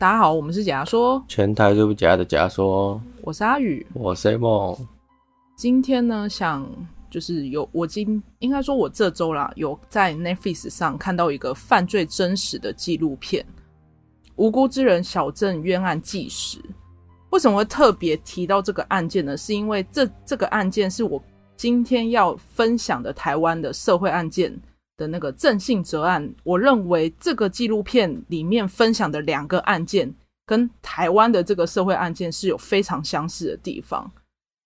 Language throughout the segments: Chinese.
大家好，我们是假说，全台最不假的假说。我是阿宇，我是梦。今天呢，想就是有我今应该说，我这周啦，有在 Netflix 上看到一个犯罪真实的纪录片《无辜之人小镇冤案纪实》。为什么会特别提到这个案件呢？是因为这这个案件是我今天要分享的台湾的社会案件。的那个郑信哲案，我认为这个纪录片里面分享的两个案件，跟台湾的这个社会案件是有非常相似的地方。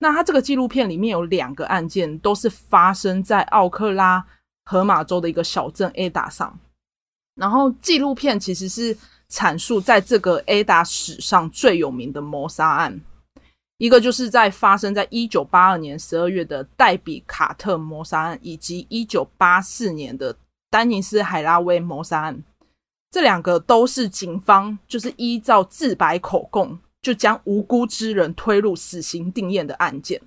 那它这个纪录片里面有两个案件，都是发生在奥克拉荷马州的一个小镇 Ada 上。然后纪录片其实是阐述在这个 Ada 史上最有名的谋杀案。一个就是在发生在一九八二年十二月的黛比卡特谋杀案，以及一九八四年的丹尼斯海拉威谋杀案，这两个都是警方就是依照自白口供，就将无辜之人推入死刑定谳的案件。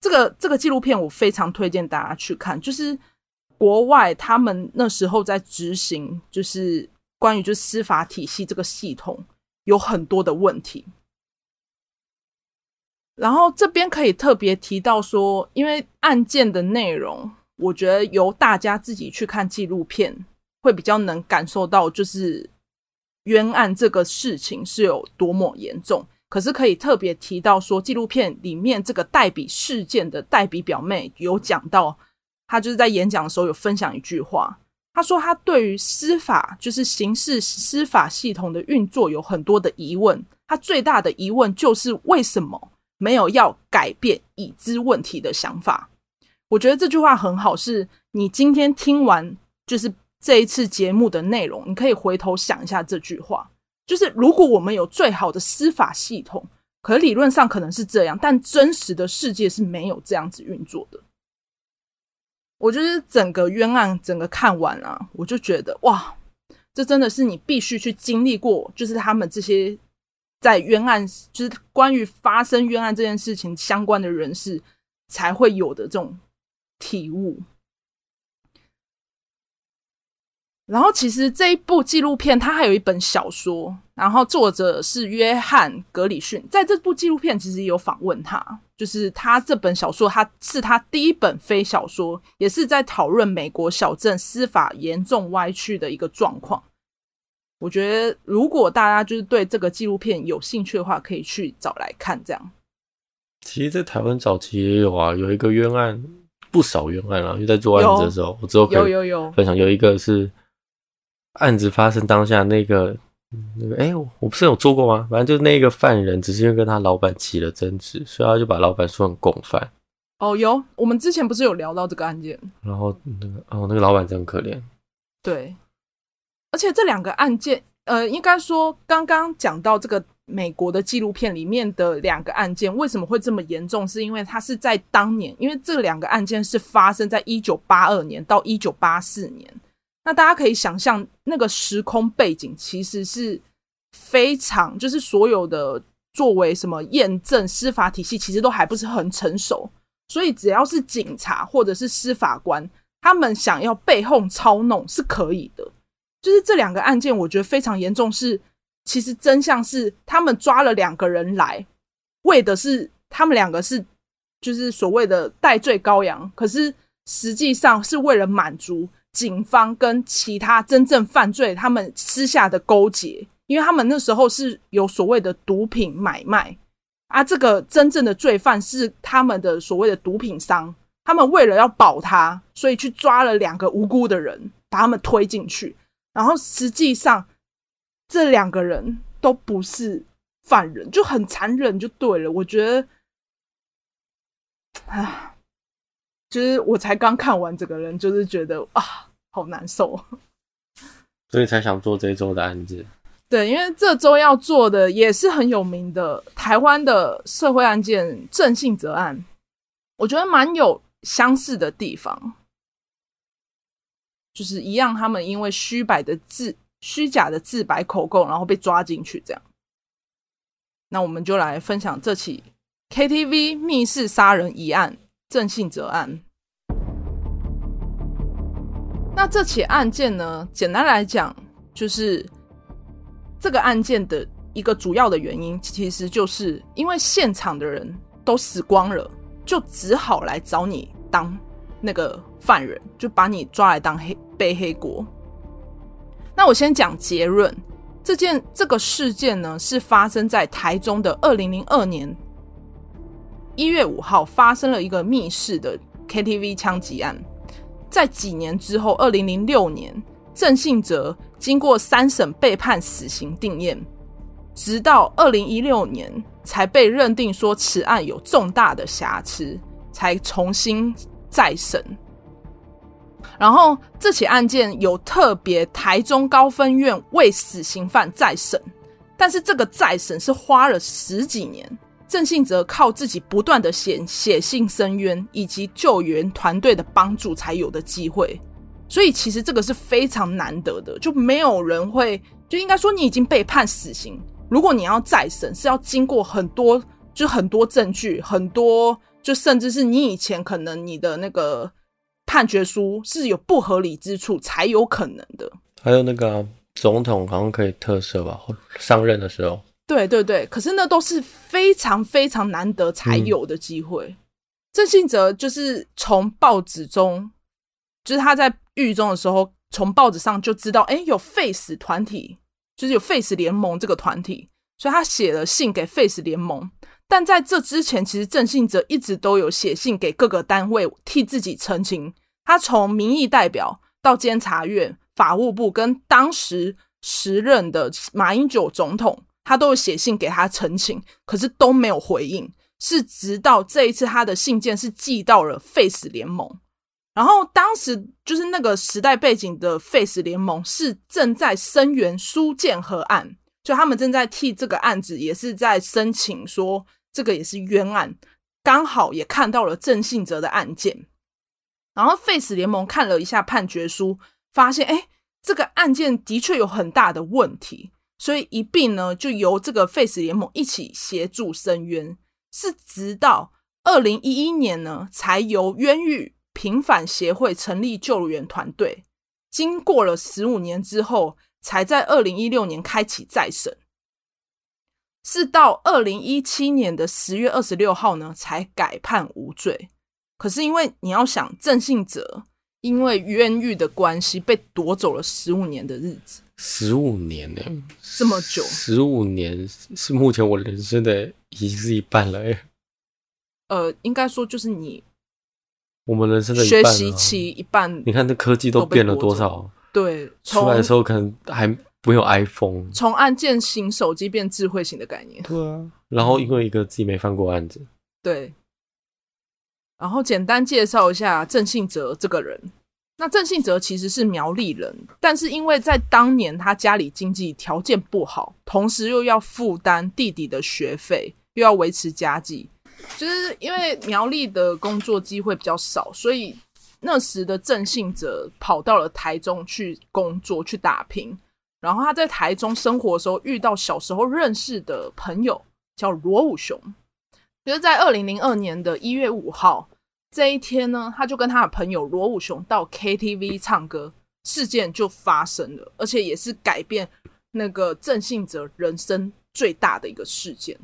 这个这个纪录片我非常推荐大家去看，就是国外他们那时候在执行，就是关于就司法体系这个系统有很多的问题。然后这边可以特别提到说，因为案件的内容，我觉得由大家自己去看纪录片，会比较能感受到，就是冤案这个事情是有多么严重。可是可以特别提到说，纪录片里面这个代笔事件的代笔表妹有讲到，她就是在演讲的时候有分享一句话，她说她对于司法，就是刑事司法系统的运作有很多的疑问。她最大的疑问就是为什么？没有要改变已知问题的想法，我觉得这句话很好。是你今天听完就是这一次节目的内容，你可以回头想一下这句话。就是如果我们有最好的司法系统，可理论上可能是这样，但真实的世界是没有这样子运作的。我觉得整个冤案整个看完啊，我就觉得哇，这真的是你必须去经历过，就是他们这些。在冤案，就是关于发生冤案这件事情相关的人士才会有的这种体悟。然后，其实这一部纪录片它还有一本小说，然后作者是约翰·格里逊。在这部纪录片，其实有访问他，就是他这本小说，他是他第一本非小说，也是在讨论美国小镇司法严重歪曲的一个状况。我觉得，如果大家就是对这个纪录片有兴趣的话，可以去找来看。这样，其实，在台湾早期也有啊，有一个冤案，不少冤案啊。因为在做案子的时候，我之后可以有有有分享。有一个是案子发生当下那个那个，哎，我不是有做过吗？反正就是那个犯人，只是因为跟他老板起了争执，所以他就把老板说成共犯。哦，有，我们之前不是有聊到这个案件？然后那个哦，那个老板真可怜。对。而且这两个案件，呃，应该说刚刚讲到这个美国的纪录片里面的两个案件为什么会这么严重？是因为它是在当年，因为这两个案件是发生在一九八二年到一九八四年。那大家可以想象，那个时空背景其实是非常，就是所有的作为什么验证司法体系，其实都还不是很成熟。所以只要是警察或者是司法官，他们想要背后操弄是可以的。就是这两个案件，我觉得非常严重。是，其实真相是，他们抓了两个人来，为的是他们两个是，就是所谓的代罪羔羊。可是实际上是为了满足警方跟其他真正犯罪他们私下的勾结，因为他们那时候是有所谓的毒品买卖啊。这个真正的罪犯是他们的所谓的毒品商，他们为了要保他，所以去抓了两个无辜的人，把他们推进去。然后实际上，这两个人都不是犯人，就很残忍，就对了。我觉得，啊，就是我才刚看完这个人，就是觉得啊，好难受，所以才想做这周的案子。对，因为这周要做的也是很有名的台湾的社会案件——郑信泽案，我觉得蛮有相似的地方。就是一样，他们因为虚摆的自虚假的自白口供，然后被抓进去这样。那我们就来分享这起 KTV 密室杀人疑案——郑性泽案。那这起案件呢，简单来讲，就是这个案件的一个主要的原因，其实就是因为现场的人都死光了，就只好来找你当那个犯人，就把你抓来当黑背黑锅。那我先讲结论，这件这个事件呢，是发生在台中的二零零二年一月五号，发生了一个密室的 KTV 枪击案。在几年之后，二零零六年，郑信哲经过三审被判死刑定谳，直到二零一六年才被认定说此案有重大的瑕疵，才重新再审。然后这起案件有特别台中高分院为死刑犯再审，但是这个再审是花了十几年。郑信哲靠自己不断的写写信申冤，以及救援团队的帮助才有的机会，所以其实这个是非常难得的，就没有人会，就应该说你已经被判死刑，如果你要再审，是要经过很多，就很多证据，很多，就甚至是你以前可能你的那个判决书是有不合理之处才有可能的。还有那个、啊、总统好像可以特赦吧，上任的时候。对对对，可是那都是非常非常难得才有的机会。郑、嗯、性泽就是从报纸中，就是他在狱中的时候，从报纸上就知道，哎，有 Face 团体，就是有 Face 联盟这个团体，所以他写了信给 Face 联盟。但在这之前，其实郑信哲一直都有写信给各个单位替自己澄清。他从民意代表到监察院、法务部，跟当时时任的马英九总统。他都有写信给他澄清，可是都没有回应。是直到这一次，他的信件是寄到了 Face 联盟。然后当时就是那个时代背景的 Face 联盟是正在声援苏建和案，就他们正在替这个案子也是在申请说这个也是冤案。刚好也看到了郑信哲的案件，然后 Face 联盟看了一下判决书，发现哎，这个案件的确有很大的问题。所以一并呢，就由这个 Face 联盟一起协助申冤，是直到二零一一年呢，才由冤狱平反协会成立救援团队，经过了十五年之后，才在二零一六年开启再审，是到二零一七年的十月二十六号呢，才改判无罪。可是因为你要想，郑信哲因为冤狱的关系，被夺走了十五年的日子。十五年呢、欸，这么久。十五年是目前我人生的已经是一半了哎。呃，应该说就是你，我们人生的学习期一半。你看这科技都变了多少？对，出来的时候可能还没有 iPhone，从按键型手机变智慧型的概念。对啊，然后因为一个自己没犯过案子。对。然后简单介绍一下郑信哲这个人。那郑信哲其实是苗栗人，但是因为在当年他家里经济条件不好，同时又要负担弟弟的学费，又要维持家计，就是因为苗栗的工作机会比较少，所以那时的郑信哲跑到了台中去工作去打拼。然后他在台中生活的时候，遇到小时候认识的朋友叫罗武雄，就是在二零零二年的一月五号。这一天呢，他就跟他的朋友罗武雄到 KTV 唱歌，事件就发生了，而且也是改变那个郑信哲人生最大的一个事件。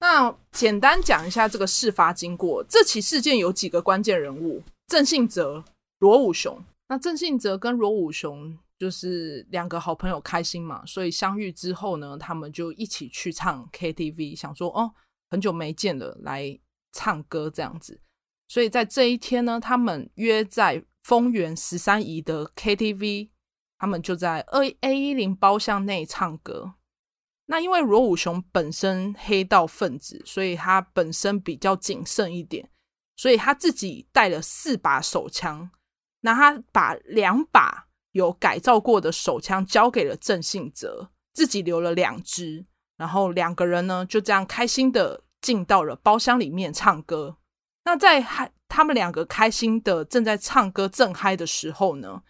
那简单讲一下这个事发经过。这起事件有几个关键人物：郑信哲、罗武雄。那郑信哲跟罗武雄就是两个好朋友，开心嘛，所以相遇之后呢，他们就一起去唱 KTV，想说哦，很久没见了，来。唱歌这样子，所以在这一天呢，他们约在丰原十三姨的 KTV，他们就在二 A 一零包厢内唱歌。那因为罗武雄本身黑道分子，所以他本身比较谨慎一点，所以他自己带了四把手枪，那他把两把有改造过的手枪交给了郑信泽，自己留了两支，然后两个人呢就这样开心的。进到了包厢里面唱歌。那在嗨，他们两个开心的正在唱歌正嗨的时候呢，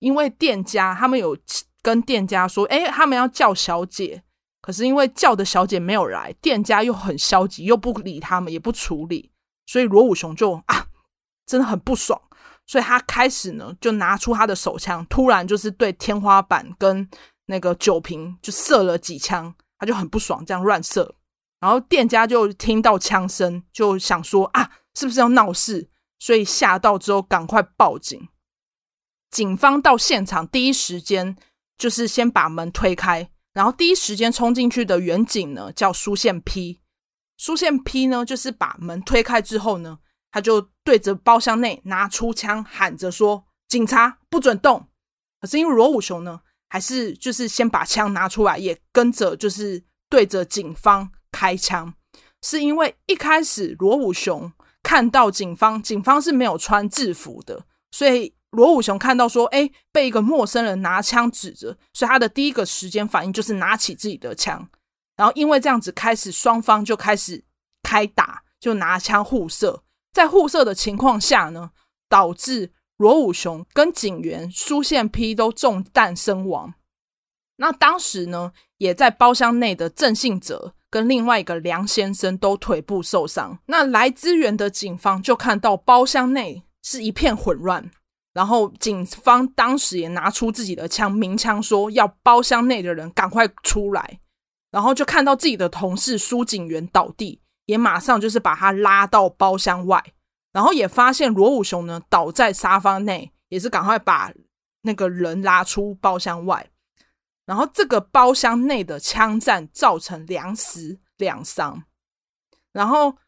因为店家他们有跟店家说，哎，他们要叫小姐，可是因为叫的小姐没有来，店家又很消极，又不理他们，也不处理，所以罗武雄就啊，真的很不爽，所以他开始呢就拿出他的手枪，突然就是对天花板跟那个酒瓶就射了几枪，他就很不爽，这样乱射。然后店家就听到枪声，就想说啊，是不是要闹事？所以吓到之后赶快报警。警方到现场第一时间就是先把门推开，然后第一时间冲进去的员警呢叫苏宪 P。苏宪 P 呢就是把门推开之后呢，他就对着包厢内拿出枪，喊着说：“警察不准动！”可是因为罗武雄呢，还是就是先把枪拿出来，也跟着就是对着警方。开枪是因为一开始罗武雄看到警方，警方是没有穿制服的，所以罗武雄看到说，哎，被一个陌生人拿枪指着，所以他的第一个时间反应就是拿起自己的枪，然后因为这样子开始双方就开始开打，就拿枪互射，在互射的情况下呢，导致罗武雄跟警员苏宪丕都中弹身亡。那当时呢，也在包厢内的郑信哲。跟另外一个梁先生都腿部受伤，那来支援的警方就看到包厢内是一片混乱，然后警方当时也拿出自己的枪鸣枪说要包厢内的人赶快出来，然后就看到自己的同事苏警员倒地，也马上就是把他拉到包厢外，然后也发现罗武雄呢倒在沙发内，也是赶快把那个人拉出包厢外。然后这个包厢内的枪战造成两死两伤，然后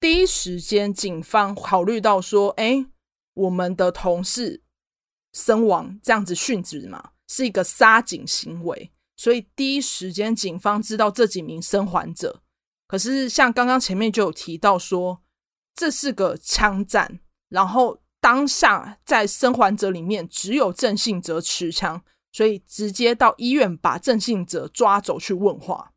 第一时间警方考虑到说，哎，我们的同事身亡这样子殉职嘛，是一个杀警行为，所以第一时间警方知道这几名生还者。可是像刚刚前面就有提到说，这是个枪战，然后当下在生还者里面只有郑信哲持枪。所以直接到医院把郑信哲抓走去问话。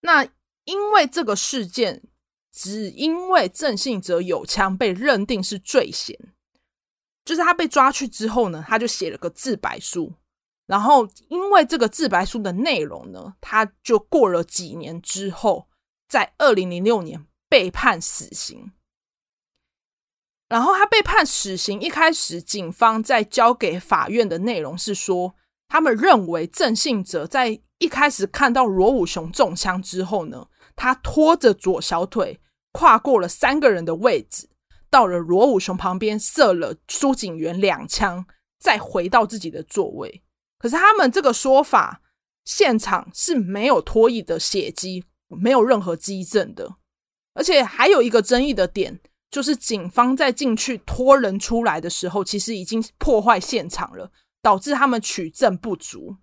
那因为这个事件，只因为郑信哲有枪被认定是罪嫌，就是他被抓去之后呢，他就写了个自白书。然后因为这个自白书的内容呢，他就过了几年之后，在二零零六年被判死刑。然后他被判死刑。一开始，警方在交给法院的内容是说，他们认为郑信哲在一开始看到罗武雄中枪之后呢，他拖着左小腿跨过了三个人的位置，到了罗武雄旁边射了苏警员两枪，再回到自己的座位。可是他们这个说法，现场是没有脱衣的血迹，没有任何迹证的，而且还有一个争议的点。就是警方在进去拖人出来的时候，其实已经破坏现场了，导致他们取证不足。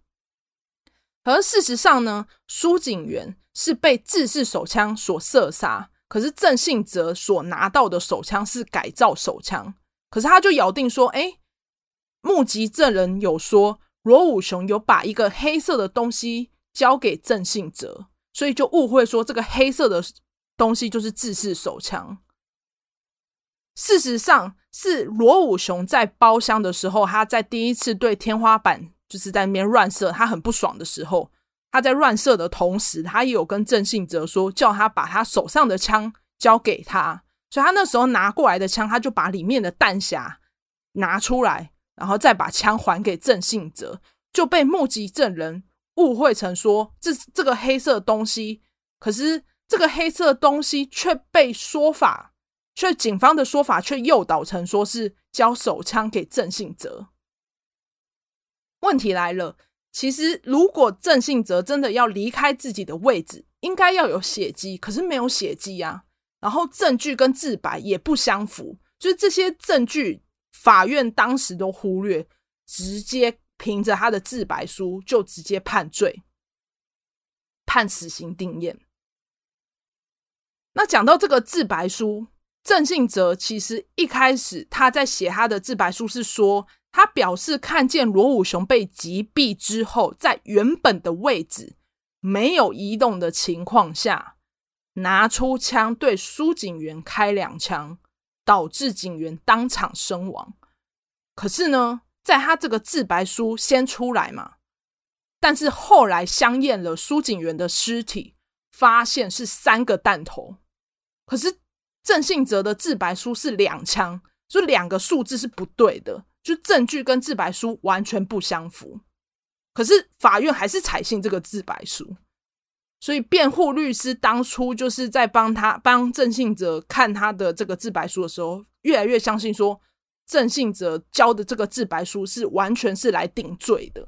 而事实上呢，苏警员是被制式手枪所射杀，可是郑信哲所拿到的手枪是改造手枪。可是他就咬定说，哎，目击证人有说罗武雄有把一个黑色的东西交给郑信哲，所以就误会说这个黑色的东西就是制式手枪。事实上，是罗武雄在包厢的时候，他在第一次对天花板就是在那边乱射，他很不爽的时候，他在乱射的同时，他也有跟郑信哲说，叫他把他手上的枪交给他，所以他那时候拿过来的枪，他就把里面的弹匣拿出来，然后再把枪还给郑信哲，就被目击证人误会成说这这个黑色东西，可是这个黑色东西却被说法。却警方的说法却诱导成说是交手枪给郑信哲。问题来了，其实如果郑信哲真的要离开自己的位置，应该要有血迹，可是没有血迹啊。然后证据跟自白也不相符，就是这些证据，法院当时都忽略，直接凭着他的自白书就直接判罪，判死刑定谳。那讲到这个自白书。郑信哲其实一开始他在写他的自白书是说，他表示看见罗武雄被击毙之后，在原本的位置没有移动的情况下，拿出枪对苏警员开两枪，导致警员当场身亡。可是呢，在他这个自白书先出来嘛，但是后来相验了苏警员的尸体，发现是三个弹头，可是。郑信哲的自白书是两枪，就两个数字是不对的，就证据跟自白书完全不相符。可是法院还是采信这个自白书，所以辩护律师当初就是在帮他帮郑信哲看他的这个自白书的时候，越来越相信说郑信哲交的这个自白书是完全是来顶罪的。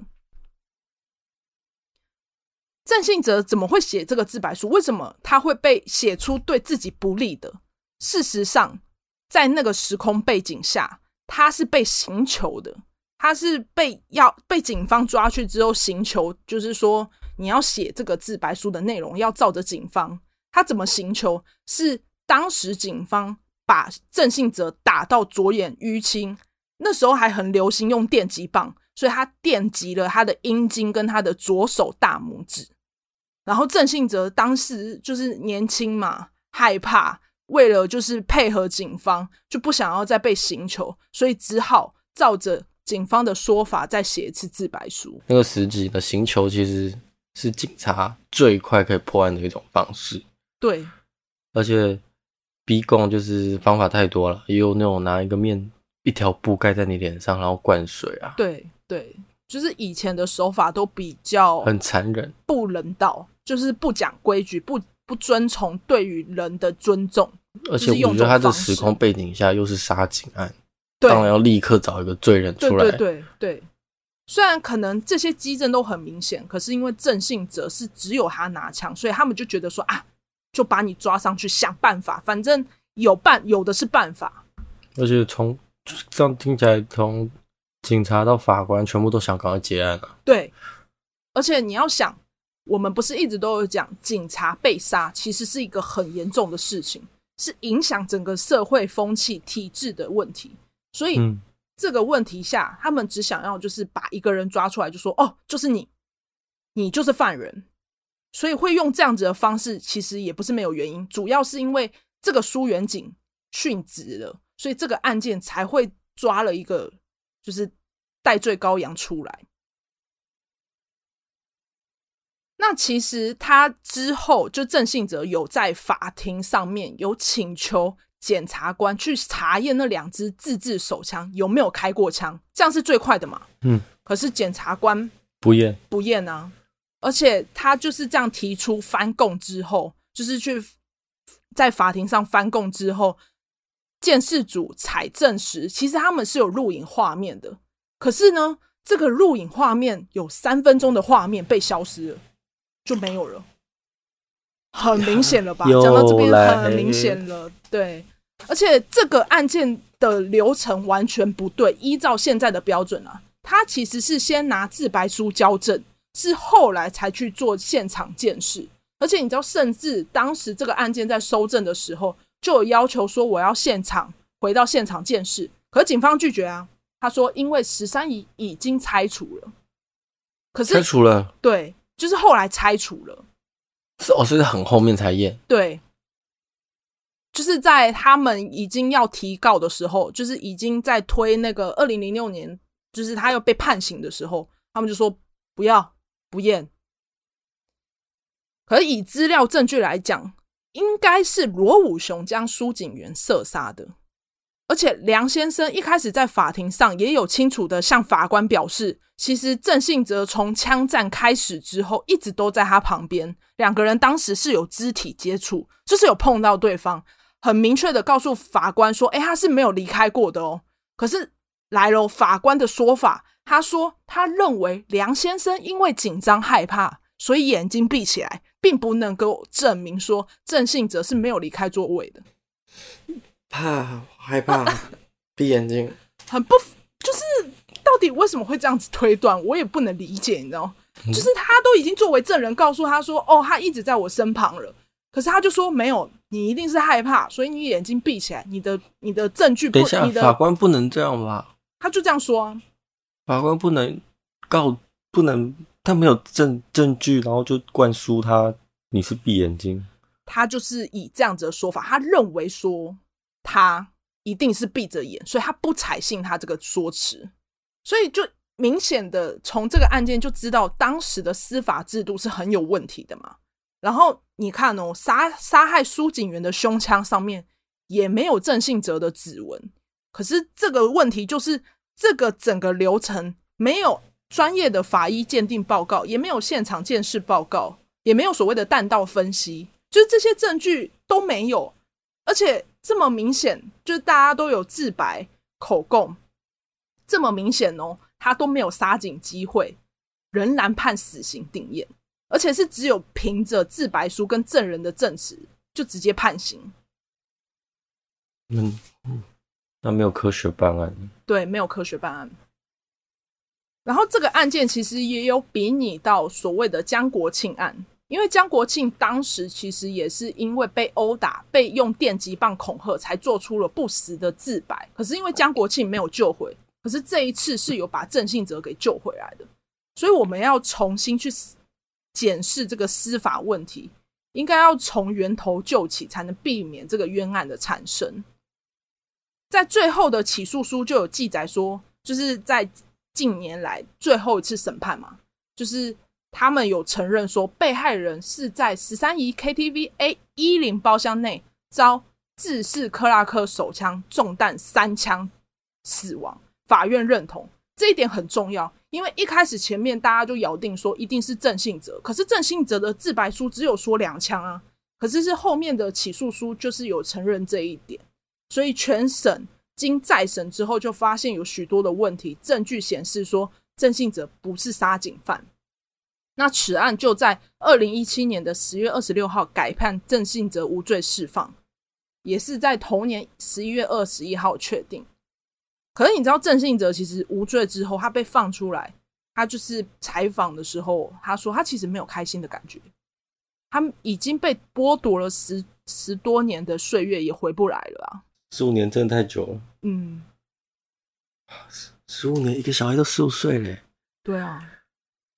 郑信哲怎么会写这个自白书？为什么他会被写出对自己不利的？事实上，在那个时空背景下，他是被刑求的。他是被要被警方抓去之后刑求，就是说你要写这个自白书的内容，要照着警方。他怎么刑求？是当时警方把郑信哲打到左眼淤青，那时候还很流行用电击棒，所以他电击了他的阴茎跟他的左手大拇指。然后郑信哲当时就是年轻嘛，害怕，为了就是配合警方，就不想要再被刑求，所以只好照着。警方的说法，再写一次自白书。那个时期的刑求其实是警察最快可以破案的一种方式。对，而且逼供就是方法太多了，也有那种拿一个面一条布盖在你脸上，然后灌水啊。对对，就是以前的手法都比较很残忍、不人道，就是不讲规矩、不不遵从对于人的尊重。而且我觉得他的时空背景下又是杀警案。当然要立刻找一个罪人出来。对对对对，虽然可能这些迹证都很明显，可是因为郑性泽是只有他拿枪，所以他们就觉得说啊，就把你抓上去，想办法，反正有办有的是办法。而且从这样听起来，从警察到法官，全部都想赶快结案了。对，而且你要想，我们不是一直都有讲，警察被杀其实是一个很严重的事情，是影响整个社会风气、体制的问题。所以这个问题下，他们只想要就是把一个人抓出来，就说哦，就是你，你就是犯人。所以会用这样子的方式，其实也不是没有原因，主要是因为这个苏员警殉职了，所以这个案件才会抓了一个就是代罪羔羊出来。那其实他之后就郑信哲有在法庭上面有请求。检察官去查验那两支自制手枪有没有开过枪，这样是最快的嘛？嗯。可是检察官不验，不验啊！而且他就是这样提出翻供之后，就是去在法庭上翻供之后，鉴事组采证时，其实他们是有录影画面的。可是呢，这个录影画面有三分钟的画面被消失了，就没有了。很明显了吧？讲到这边很明显了，对。而且这个案件的流程完全不对，依照现在的标准啊，他其实是先拿自白书交证，是后来才去做现场鉴识。而且你知道，甚至当时这个案件在收证的时候，就有要求说我要现场回到现场鉴识，可是警方拒绝啊。他说因为十三姨已经拆除了，可是拆除了，对，就是后来拆除了。是哦，是很后面才验。对，就是在他们已经要提告的时候，就是已经在推那个二零零六年，就是他要被判刑的时候，他们就说不要不验。可以资料证据来讲，应该是罗武雄将苏景元射杀的。而且梁先生一开始在法庭上也有清楚的向法官表示，其实郑信哲从枪战开始之后一直都在他旁边，两个人当时是有肢体接触，就是有碰到对方，很明确的告诉法官说，哎，他是没有离开过的哦。可是来了法官的说法，他说他认为梁先生因为紧张害怕，所以眼睛闭起来，并不能够证明说郑信哲是没有离开座位的。怕害怕，闭眼睛，很不就是到底为什么会这样子推断？我也不能理解，你知道吗？就是他都已经作为证人告诉他说：“哦，他一直在我身旁了。”可是他就说：“没有，你一定是害怕，所以你眼睛闭起来。你的你的证据不，等一下，法官不能这样吧？”他就这样说啊。法官不能告，不能他没有证证据，然后就灌输他你是闭眼睛。他就是以这样子的说法，他认为说。他一定是闭着眼，所以他不采信他这个说辞，所以就明显的从这个案件就知道当时的司法制度是很有问题的嘛。然后你看哦，杀杀害苏警员的胸腔上面也没有郑信哲的指纹，可是这个问题就是这个整个流程没有专业的法医鉴定报告，也没有现场鉴识报告，也没有所谓的弹道分析，就是这些证据都没有，而且这么明显，就是大家都有自白口供，这么明显哦，他都没有杀警机会，仍然判死刑定谳，而且是只有凭着自白书跟证人的证词就直接判刑。嗯嗯。那没有科学办案，对，没有科学办案。然后这个案件其实也有比拟到所谓的江国庆案，因为江国庆当时其实也是因为被殴打、被用电击棒恐吓，才做出了不实的自白。可是因为江国庆没有救回，可是这一次是有把郑信哲给救回来的，所以我们要重新去检视这个司法问题，应该要从源头救起，才能避免这个冤案的产生。在最后的起诉书就有记载说，就是在近年来最后一次审判嘛，就是他们有承认说，被害人是在十三姨 KTV A 一零包厢内遭制式克拉克手枪中弹三枪死亡。法院认同这一点很重要，因为一开始前面大家就咬定说一定是郑信哲，可是郑信哲的自白书只有说两枪啊，可是是后面的起诉书就是有承认这一点。所以全审经再审之后，就发现有许多的问题，证据显示说郑信哲不是杀警犯。那此案就在二零一七年的十月二十六号改判郑信哲无罪释放，也是在同年十一月二十一号确定。可是你知道郑信哲其实无罪之后，他被放出来，他就是采访的时候，他说他其实没有开心的感觉，他已经被剥夺了十十多年的岁月，也回不来了啊。十五年真的太久了。嗯，十十五年，一个小孩都十五岁嘞。对啊。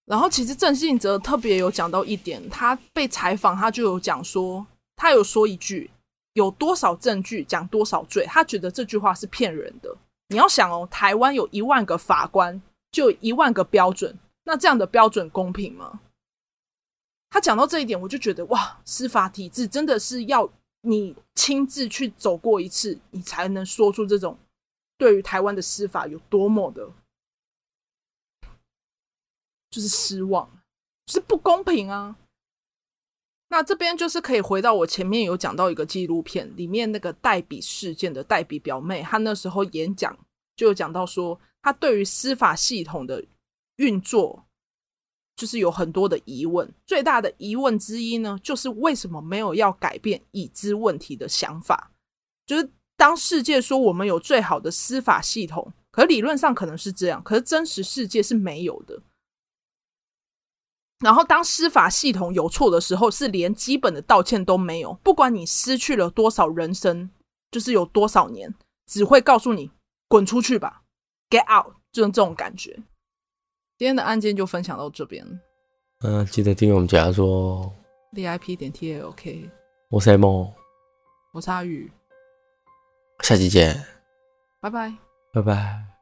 然后其实郑信哲特别有讲到一点，他被采访，他就有讲说，他有说一句：有多少证据讲多少罪。他觉得这句话是骗人的。你要想哦，台湾有一万个法官，就有一万个标准，那这样的标准公平吗？他讲到这一点，我就觉得哇，司法体制真的是要。你亲自去走过一次，你才能说出这种对于台湾的司法有多么的，就是失望，就是不公平啊。那这边就是可以回到我前面有讲到一个纪录片里面那个代笔事件的代笔表妹，她那时候演讲就有讲到说，她对于司法系统的运作。就是有很多的疑问，最大的疑问之一呢，就是为什么没有要改变已知问题的想法？就是当世界说我们有最好的司法系统，可理论上可能是这样，可是真实世界是没有的。然后当司法系统有错的时候，是连基本的道歉都没有。不管你失去了多少人生，就是有多少年，只会告诉你滚出去吧，get out，就是这种感觉。今天的案件就分享到这边。嗯、呃，记得订阅我们家说 VIP 点 T L K。我是 M，我是阿宇，下期见，拜拜，拜拜。